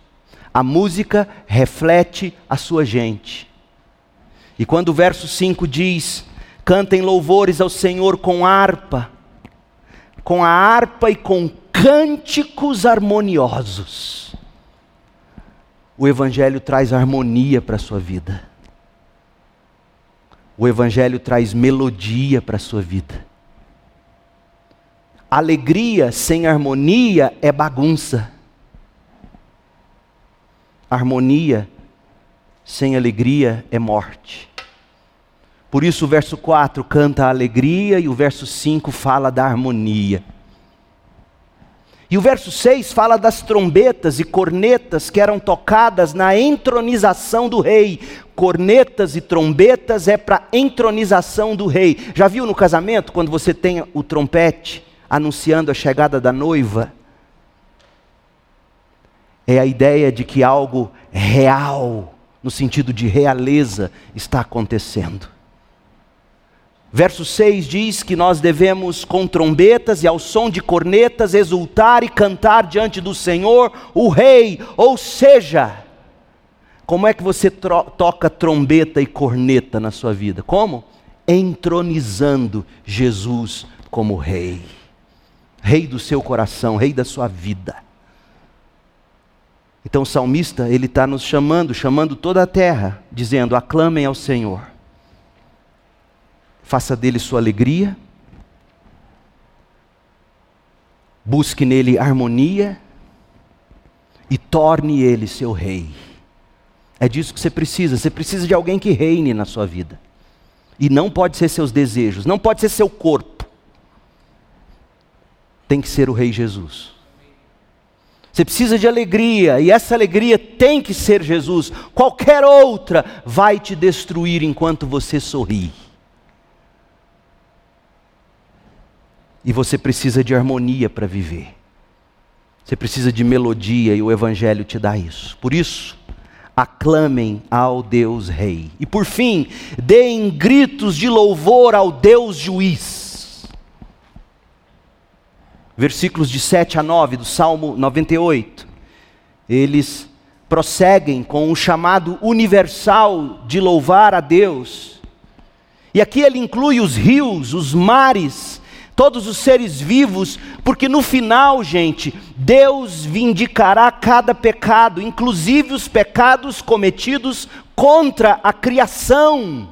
A música reflete a sua gente. E quando o verso 5 diz: Cantem louvores ao Senhor com harpa, com a harpa e com cânticos harmoniosos. O Evangelho traz harmonia para a sua vida. O Evangelho traz melodia para a sua vida. Alegria sem harmonia é bagunça. Harmonia sem alegria é morte. Por isso o verso 4 canta a alegria e o verso 5 fala da harmonia. E o verso 6 fala das trombetas e cornetas que eram tocadas na entronização do rei. Cornetas e trombetas é para entronização do rei. Já viu no casamento quando você tem o trompete anunciando a chegada da noiva? É a ideia de que algo real no sentido de realeza, está acontecendo. Verso 6 diz que nós devemos, com trombetas e ao som de cornetas, exultar e cantar diante do Senhor, o Rei. Ou seja, como é que você toca trombeta e corneta na sua vida? Como? Entronizando Jesus como Rei. Rei do seu coração, Rei da sua vida. Então o salmista, ele está nos chamando, chamando toda a terra, dizendo: aclamem ao Senhor. Faça dele sua alegria. Busque nele harmonia e torne ele seu rei. É disso que você precisa. Você precisa de alguém que reine na sua vida. E não pode ser seus desejos, não pode ser seu corpo. Tem que ser o Rei Jesus. Você precisa de alegria, e essa alegria tem que ser Jesus. Qualquer outra vai te destruir enquanto você sorri. E você precisa de harmonia para viver. Você precisa de melodia e o Evangelho te dá isso. Por isso, aclamem ao Deus Rei. E por fim, deem gritos de louvor ao Deus Juiz versículos de 7 a 9 do Salmo 98, eles prosseguem com um chamado universal de louvar a Deus. E aqui ele inclui os rios, os mares, todos os seres vivos, porque no final, gente, Deus vindicará cada pecado, inclusive os pecados cometidos contra a criação.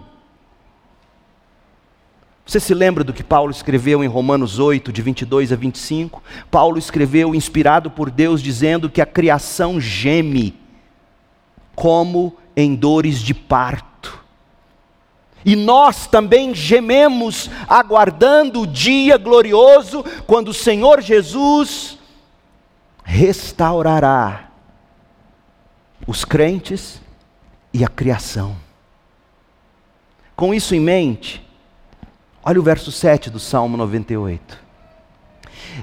Você se lembra do que Paulo escreveu em Romanos 8, de 22 a 25? Paulo escreveu, inspirado por Deus, dizendo que a criação geme como em dores de parto. E nós também gememos, aguardando o dia glorioso, quando o Senhor Jesus restaurará os crentes e a criação. Com isso em mente, Olha o verso 7 do Salmo 98.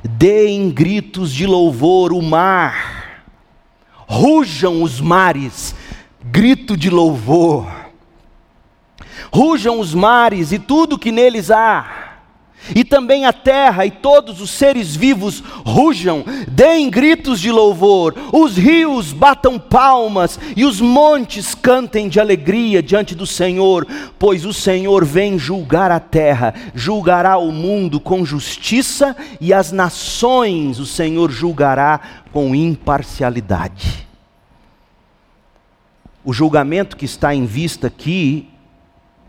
Deem gritos de louvor o mar, rujam os mares, grito de louvor. Rujam os mares e tudo que neles há e também a terra e todos os seres vivos rujam, deem gritos de louvor, os rios batam palmas e os montes cantem de alegria diante do Senhor, pois o Senhor vem julgar a terra, julgará o mundo com justiça e as nações o Senhor julgará com imparcialidade. O julgamento que está em vista aqui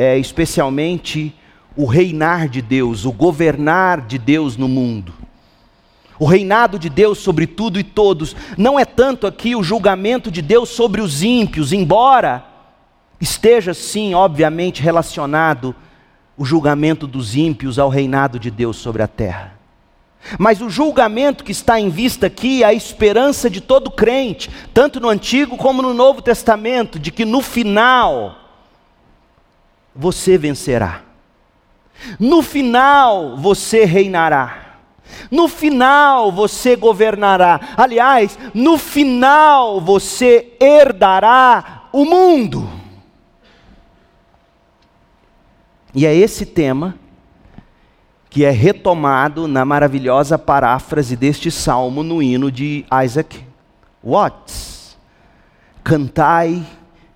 é especialmente o reinar de Deus, o governar de Deus no mundo. O reinado de Deus sobre tudo e todos. Não é tanto aqui o julgamento de Deus sobre os ímpios, embora esteja sim, obviamente, relacionado o julgamento dos ímpios ao reinado de Deus sobre a terra. Mas o julgamento que está em vista aqui é a esperança de todo crente, tanto no Antigo como no Novo Testamento, de que no final você vencerá. No final você reinará. No final você governará. Aliás, no final você herdará o mundo. E é esse tema que é retomado na maravilhosa paráfrase deste salmo no hino de Isaac Watts. Cantai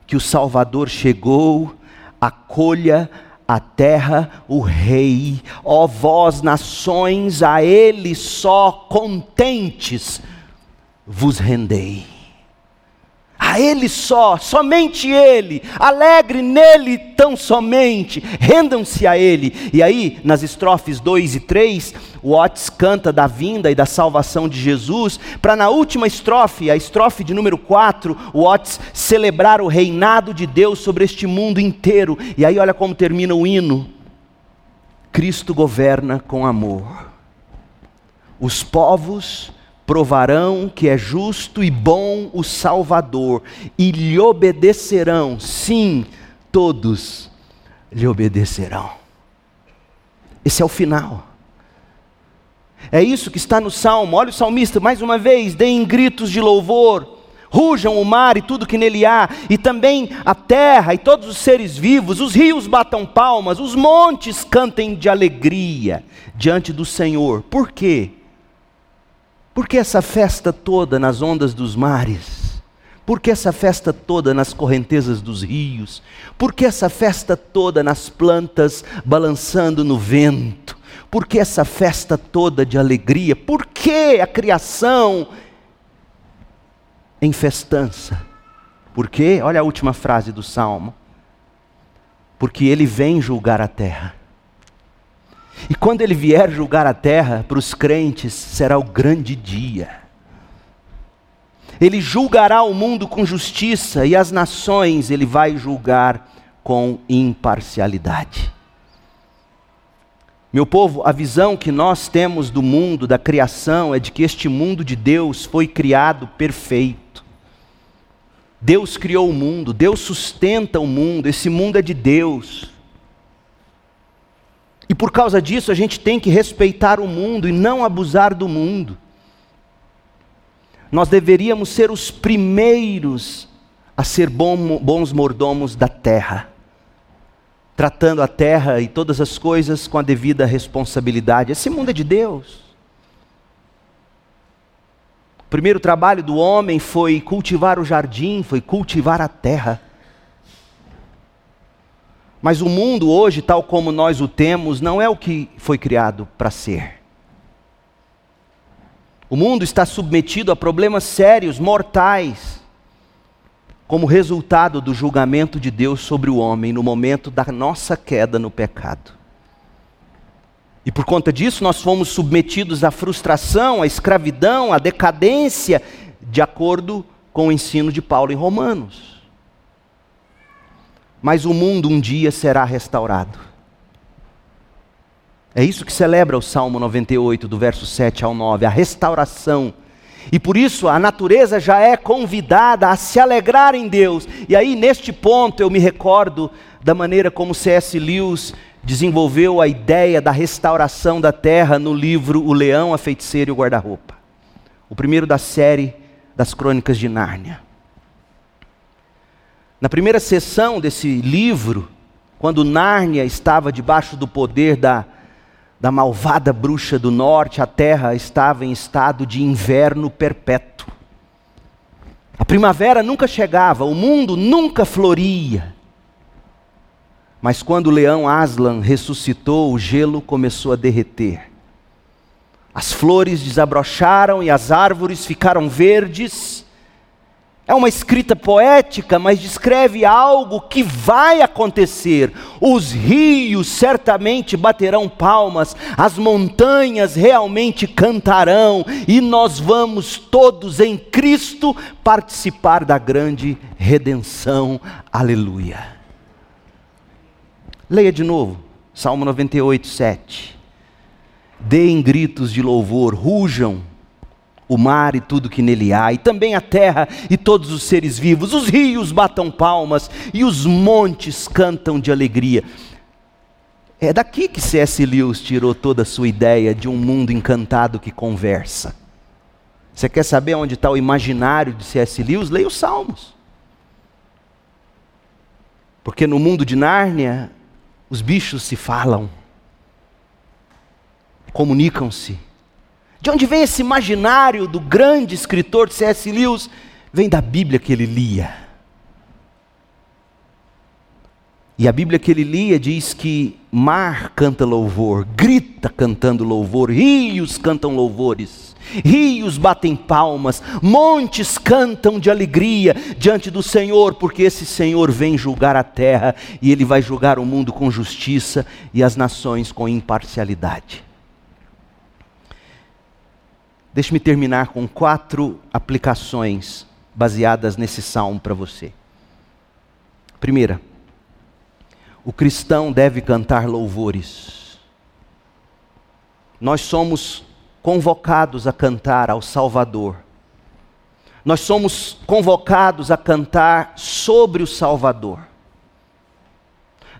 que o Salvador chegou, acolha a terra o rei, ó vós nações, a ele só contentes vos rendei. A Ele só, somente Ele, alegre nele tão somente, rendam-se a Ele. E aí, nas estrofes 2 e 3, Watts canta da vinda e da salvação de Jesus, para na última estrofe, a estrofe de número 4, Watts celebrar o reinado de Deus sobre este mundo inteiro. E aí, olha como termina o hino: Cristo governa com amor. Os povos provarão que é justo e bom o Salvador, e lhe obedecerão, sim, todos lhe obedecerão. Esse é o final. É isso que está no salmo. Olha o salmista mais uma vez: deem gritos de louvor, rujam o mar e tudo que nele há, e também a terra e todos os seres vivos, os rios batam palmas, os montes cantem de alegria diante do Senhor. Por quê? Por que essa festa toda nas ondas dos mares? Por que essa festa toda nas correntezas dos rios? Por que essa festa toda nas plantas balançando no vento? Por que essa festa toda de alegria? Por que a criação em festança? Por quê? Olha a última frase do salmo. Porque ele vem julgar a terra. E quando ele vier julgar a terra, para os crentes será o grande dia. Ele julgará o mundo com justiça e as nações ele vai julgar com imparcialidade. Meu povo, a visão que nós temos do mundo, da criação, é de que este mundo de Deus foi criado perfeito. Deus criou o mundo, Deus sustenta o mundo, esse mundo é de Deus. E por causa disso a gente tem que respeitar o mundo e não abusar do mundo. Nós deveríamos ser os primeiros a ser bons mordomos da terra, tratando a terra e todas as coisas com a devida responsabilidade. Esse mundo é de Deus. O primeiro trabalho do homem foi cultivar o jardim, foi cultivar a terra. Mas o mundo hoje, tal como nós o temos, não é o que foi criado para ser. O mundo está submetido a problemas sérios, mortais, como resultado do julgamento de Deus sobre o homem no momento da nossa queda no pecado. E por conta disso, nós fomos submetidos à frustração, à escravidão, à decadência, de acordo com o ensino de Paulo em Romanos mas o mundo um dia será restaurado. É isso que celebra o Salmo 98, do verso 7 ao 9, a restauração. E por isso a natureza já é convidada a se alegrar em Deus. E aí, neste ponto, eu me recordo da maneira como C.S. Lewis desenvolveu a ideia da restauração da terra no livro O Leão, a Feiticeira e o Guarda-Roupa. O primeiro da série das Crônicas de Nárnia. Na primeira sessão desse livro, quando Nárnia estava debaixo do poder da, da malvada bruxa do norte, a terra estava em estado de inverno perpétuo. A primavera nunca chegava, o mundo nunca floria. Mas quando o leão Aslan ressuscitou, o gelo começou a derreter. As flores desabrocharam e as árvores ficaram verdes É uma escrita poética, mas descreve algo que vai acontecer. Os rios certamente baterão palmas, as montanhas realmente cantarão, e nós vamos todos em Cristo participar da grande redenção. Aleluia. Leia de novo, Salmo 98, 7. Deem gritos de louvor, rujam o mar e tudo que nele há, e também a terra e todos os seres vivos, os rios batam palmas e os montes cantam de alegria. É daqui que C.S. Lewis tirou toda a sua ideia de um mundo encantado que conversa. Você quer saber onde está o imaginário de C.S. Lewis? Leia os Salmos. Porque no mundo de Nárnia, os bichos se falam, comunicam-se de onde vem esse imaginário do grande escritor C.S. Lewis? Vem da Bíblia que ele lia. E a Bíblia que ele lia diz que mar canta louvor, grita cantando louvor, rios cantam louvores, rios batem palmas, montes cantam de alegria diante do Senhor, porque esse Senhor vem julgar a terra e ele vai julgar o mundo com justiça e as nações com imparcialidade. Deixe-me terminar com quatro aplicações baseadas nesse salmo para você. Primeira, o cristão deve cantar louvores. Nós somos convocados a cantar ao Salvador. Nós somos convocados a cantar sobre o Salvador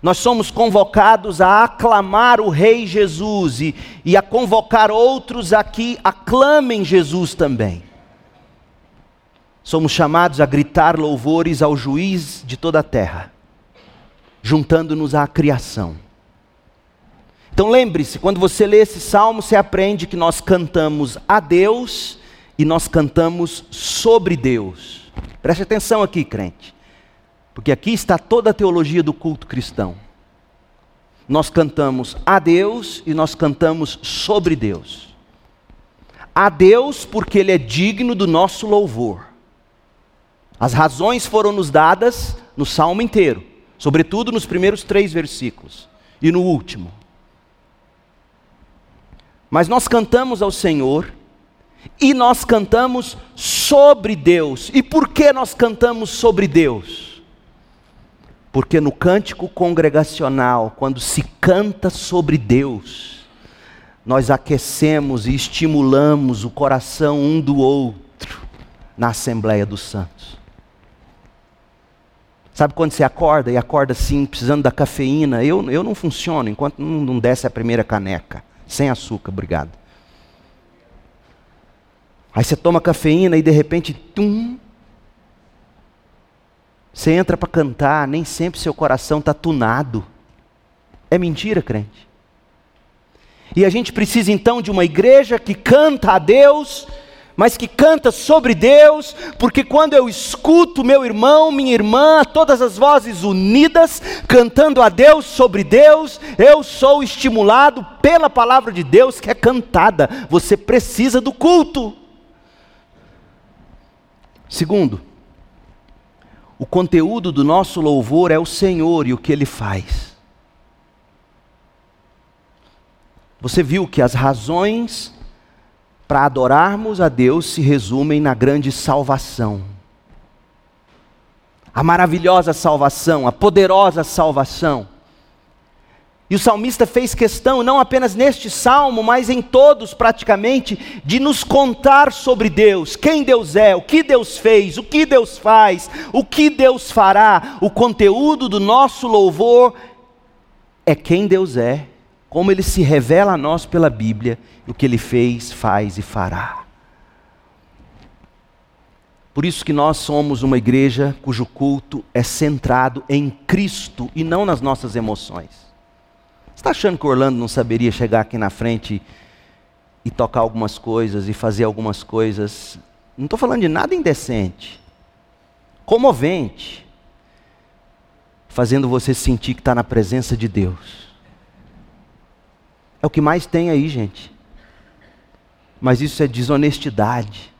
nós somos convocados a aclamar o Rei Jesus e, e a convocar outros a que aclamem Jesus também. Somos chamados a gritar louvores ao juiz de toda a terra, juntando-nos à criação. Então lembre-se, quando você lê esse salmo, você aprende que nós cantamos a Deus e nós cantamos sobre Deus. Preste atenção aqui, crente. Porque aqui está toda a teologia do culto cristão. Nós cantamos a Deus e nós cantamos sobre Deus. A Deus porque Ele é digno do nosso louvor. As razões foram nos dadas no salmo inteiro, sobretudo nos primeiros três versículos e no último. Mas nós cantamos ao Senhor e nós cantamos sobre Deus. E por que nós cantamos sobre Deus? Porque no cântico congregacional, quando se canta sobre Deus, nós aquecemos e estimulamos o coração um do outro na Assembleia dos Santos. Sabe quando você acorda e acorda assim, precisando da cafeína? Eu, eu não funciono enquanto não, não desce a primeira caneca. Sem açúcar, obrigado. Aí você toma cafeína e de repente, tum, você entra para cantar, nem sempre seu coração está tunado. É mentira, crente. E a gente precisa então de uma igreja que canta a Deus, mas que canta sobre Deus, porque quando eu escuto meu irmão, minha irmã, todas as vozes unidas, cantando a Deus sobre Deus, eu sou estimulado pela palavra de Deus que é cantada. Você precisa do culto. Segundo, o conteúdo do nosso louvor é o Senhor e o que Ele faz. Você viu que as razões para adorarmos a Deus se resumem na grande salvação. A maravilhosa salvação, a poderosa salvação. E o salmista fez questão, não apenas neste salmo, mas em todos praticamente, de nos contar sobre Deus, quem Deus é, o que Deus fez, o que Deus faz, o que Deus fará. O conteúdo do nosso louvor é quem Deus é, como ele se revela a nós pela Bíblia, o que ele fez, faz e fará. Por isso que nós somos uma igreja cujo culto é centrado em Cristo e não nas nossas emoções está achando que Orlando não saberia chegar aqui na frente e tocar algumas coisas e fazer algumas coisas? Não estou falando de nada indecente, comovente, fazendo você sentir que está na presença de Deus. É o que mais tem aí, gente. Mas isso é desonestidade.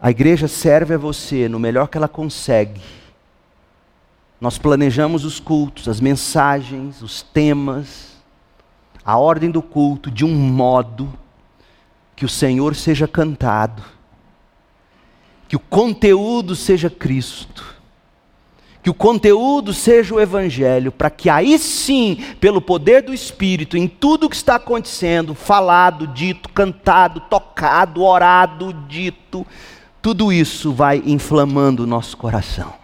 A igreja serve a você no melhor que ela consegue. Nós planejamos os cultos, as mensagens, os temas, a ordem do culto de um modo que o Senhor seja cantado, que o conteúdo seja Cristo, que o conteúdo seja o Evangelho, para que aí sim, pelo poder do Espírito, em tudo que está acontecendo, falado, dito, cantado, tocado, orado, dito, tudo isso vai inflamando o nosso coração.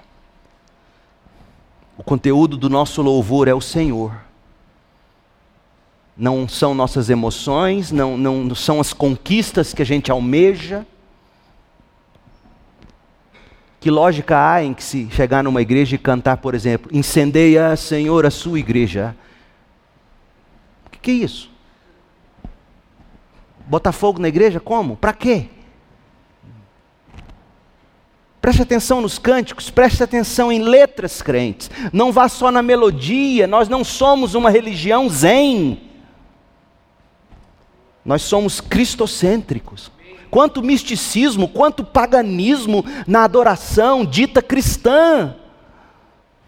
O conteúdo do nosso louvor é o Senhor. Não são nossas emoções, não, não são as conquistas que a gente almeja. Que lógica há em que se chegar numa igreja e cantar, por exemplo, incendeia, Senhor, a sua igreja? O que, que é isso? Botar fogo na igreja? Como? Para quê? Preste atenção nos cânticos, preste atenção em letras crentes. Não vá só na melodia, nós não somos uma religião zen. Nós somos cristocêntricos. Quanto misticismo, quanto paganismo na adoração dita cristã.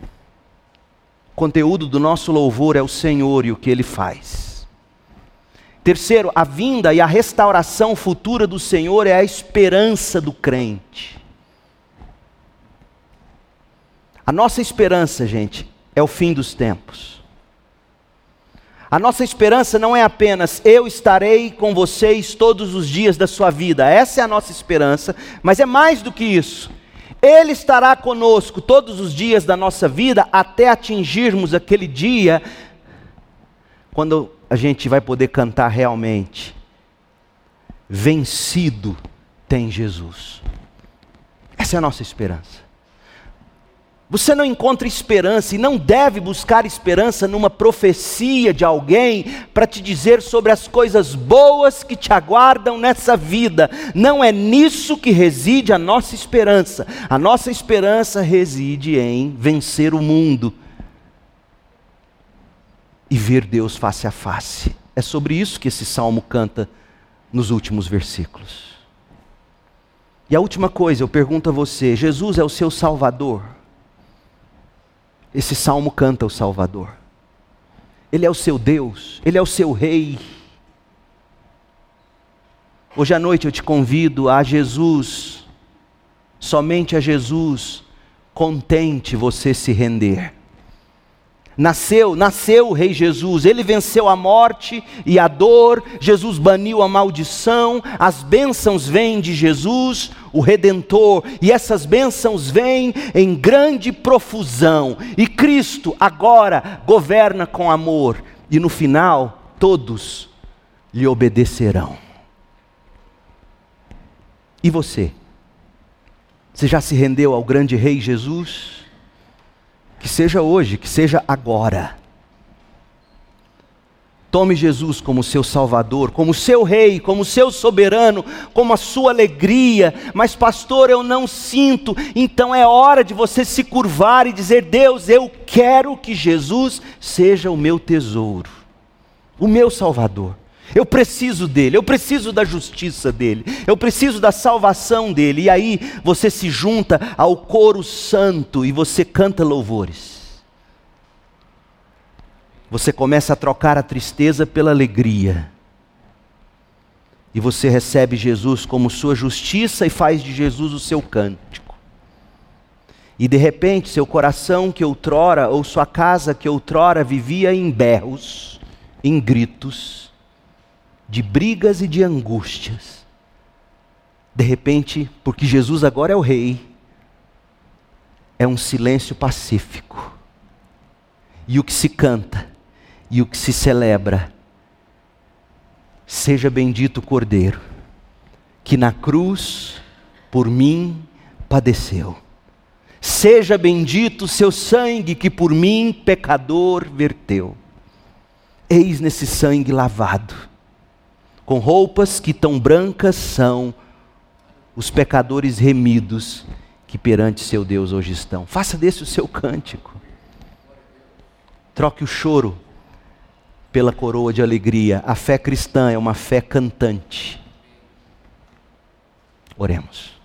O conteúdo do nosso louvor é o Senhor e o que ele faz. Terceiro, a vinda e a restauração futura do Senhor é a esperança do crente. A nossa esperança, gente, é o fim dos tempos. A nossa esperança não é apenas eu estarei com vocês todos os dias da sua vida, essa é a nossa esperança, mas é mais do que isso. Ele estará conosco todos os dias da nossa vida até atingirmos aquele dia quando a gente vai poder cantar realmente. Vencido tem Jesus. Essa é a nossa esperança. Você não encontra esperança e não deve buscar esperança numa profecia de alguém para te dizer sobre as coisas boas que te aguardam nessa vida. Não é nisso que reside a nossa esperança. A nossa esperança reside em vencer o mundo e ver Deus face a face. É sobre isso que esse salmo canta nos últimos versículos. E a última coisa, eu pergunto a você: Jesus é o seu Salvador? Esse salmo canta o Salvador. Ele é o seu Deus, ele é o seu Rei. Hoje à noite eu te convido a Jesus, somente a Jesus, contente você se render. Nasceu, nasceu o Rei Jesus, ele venceu a morte e a dor, Jesus baniu a maldição, as bênçãos vêm de Jesus, o Redentor, e essas bênçãos vêm em grande profusão, e Cristo agora governa com amor, e no final todos lhe obedecerão. E você? Você já se rendeu ao grande Rei Jesus? Que seja hoje, que seja agora. Tome Jesus como seu Salvador, como seu Rei, como seu soberano, como a sua alegria. Mas, pastor, eu não sinto. Então é hora de você se curvar e dizer: Deus, eu quero que Jesus seja o meu tesouro, o meu Salvador. Eu preciso dele, eu preciso da justiça dele, eu preciso da salvação dele. E aí você se junta ao coro santo e você canta louvores. Você começa a trocar a tristeza pela alegria. E você recebe Jesus como sua justiça e faz de Jesus o seu cântico. E de repente, seu coração que outrora, ou sua casa que outrora vivia em berros, em gritos, de brigas e de angústias. De repente, porque Jesus agora é o Rei, é um silêncio pacífico. E o que se canta e o que se celebra, seja bendito o Cordeiro, que na cruz por mim padeceu. Seja bendito o seu sangue que por mim, pecador, verteu. Eis nesse sangue lavado com roupas que tão brancas são os pecadores remidos que perante seu Deus hoje estão. Faça desse o seu cântico. Troque o choro pela coroa de alegria. A fé cristã é uma fé cantante. Oremos.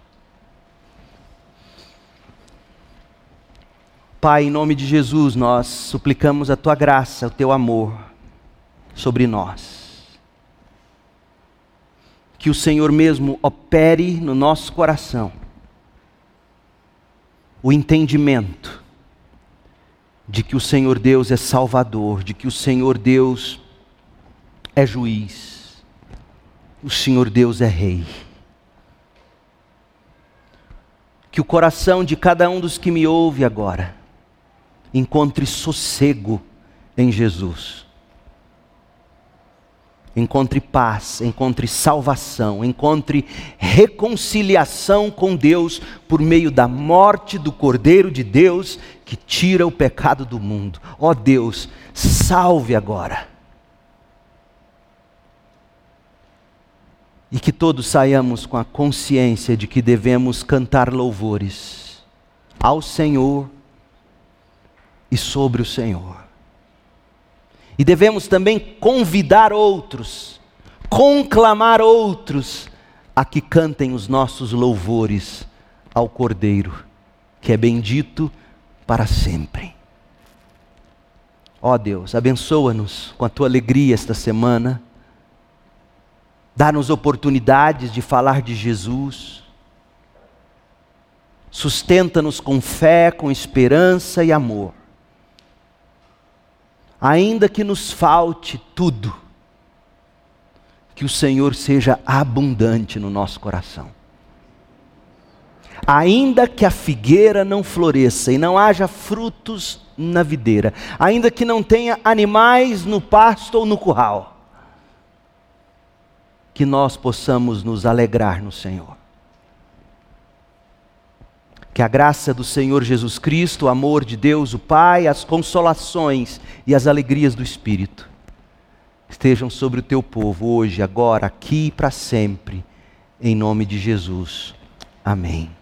Pai, em nome de Jesus, nós suplicamos a tua graça, o teu amor sobre nós. Que o Senhor mesmo opere no nosso coração o entendimento de que o Senhor Deus é Salvador, de que o Senhor Deus é juiz, o Senhor Deus é Rei. Que o coração de cada um dos que me ouve agora encontre sossego em Jesus encontre paz, encontre salvação, encontre reconciliação com Deus por meio da morte do Cordeiro de Deus que tira o pecado do mundo. Ó oh Deus, salve agora. E que todos saiamos com a consciência de que devemos cantar louvores ao Senhor e sobre o Senhor. E devemos também convidar outros, conclamar outros a que cantem os nossos louvores ao Cordeiro, que é bendito para sempre. Ó oh Deus, abençoa-nos com a tua alegria esta semana. Dá-nos oportunidades de falar de Jesus. Sustenta-nos com fé, com esperança e amor ainda que nos falte tudo, que o Senhor seja abundante no nosso coração. Ainda que a figueira não floresça e não haja frutos na videira, ainda que não tenha animais no pasto ou no curral, que nós possamos nos alegrar no Senhor. Que a graça do Senhor Jesus Cristo, o amor de Deus, o Pai, as consolações e as alegrias do Espírito estejam sobre o teu povo hoje, agora, aqui e para sempre, em nome de Jesus. Amém.